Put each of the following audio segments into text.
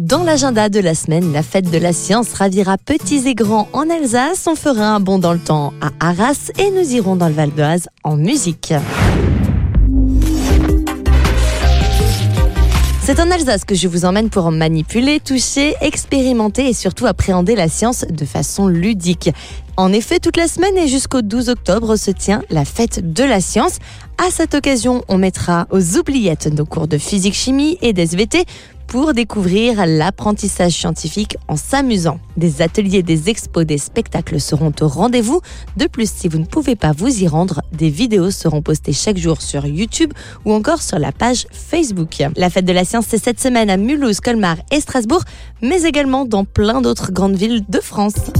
Dans l'agenda de la semaine, la fête de la science ravira petits et grands en Alsace. On fera un bond dans le temps à Arras et nous irons dans le Val d'Oise en musique. C'est en Alsace que je vous emmène pour manipuler, toucher, expérimenter et surtout appréhender la science de façon ludique. En effet, toute la semaine et jusqu'au 12 octobre se tient la fête de la science. À cette occasion, on mettra aux oubliettes nos cours de physique-chimie et d'SVT pour découvrir l'apprentissage scientifique en s'amusant. Des ateliers, des expos, des spectacles seront au rendez-vous. De plus, si vous ne pouvez pas vous y rendre, des vidéos seront postées chaque jour sur YouTube ou encore sur la page Facebook. La fête de la science, c'est cette semaine à Mulhouse, Colmar et Strasbourg, mais également dans plein d'autres grandes villes de France.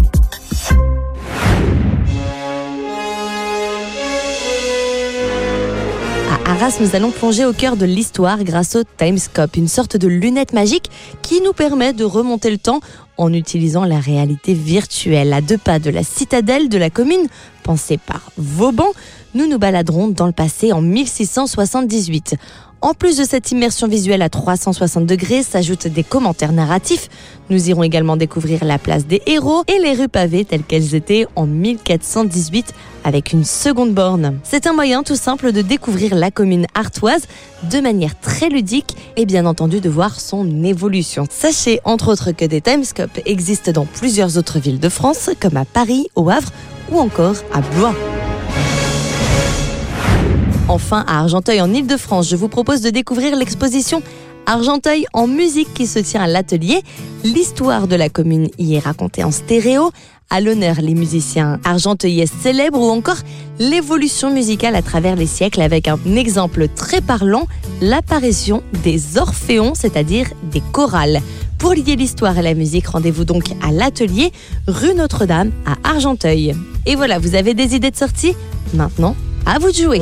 Arras, nous allons plonger au cœur de l'histoire grâce au Timescope, une sorte de lunette magique qui nous permet de remonter le temps en utilisant la réalité virtuelle. À deux pas de la citadelle de la commune, pensée par Vauban, nous nous baladerons dans le passé en 1678. En plus de cette immersion visuelle à 360 degrés, s'ajoutent des commentaires narratifs. Nous irons également découvrir la place des héros et les rues pavées telles qu'elles étaient en 1418 avec une seconde borne. C'est un moyen tout simple de découvrir la commune artoise de manière très ludique et bien entendu de voir son évolution. Sachez entre autres que des timescopes existent dans plusieurs autres villes de France comme à Paris, au Havre ou encore à Blois. Enfin, à Argenteuil, en Ile-de-France, je vous propose de découvrir l'exposition Argenteuil en musique qui se tient à l'atelier. L'histoire de la commune y est racontée en stéréo. À l'honneur, les musiciens argenteuillais célèbres ou encore l'évolution musicale à travers les siècles avec un exemple très parlant, l'apparition des orphéons, c'est-à-dire des chorales. Pour lier l'histoire et la musique, rendez-vous donc à l'atelier rue Notre-Dame à Argenteuil. Et voilà, vous avez des idées de sortie? Maintenant, à vous de jouer.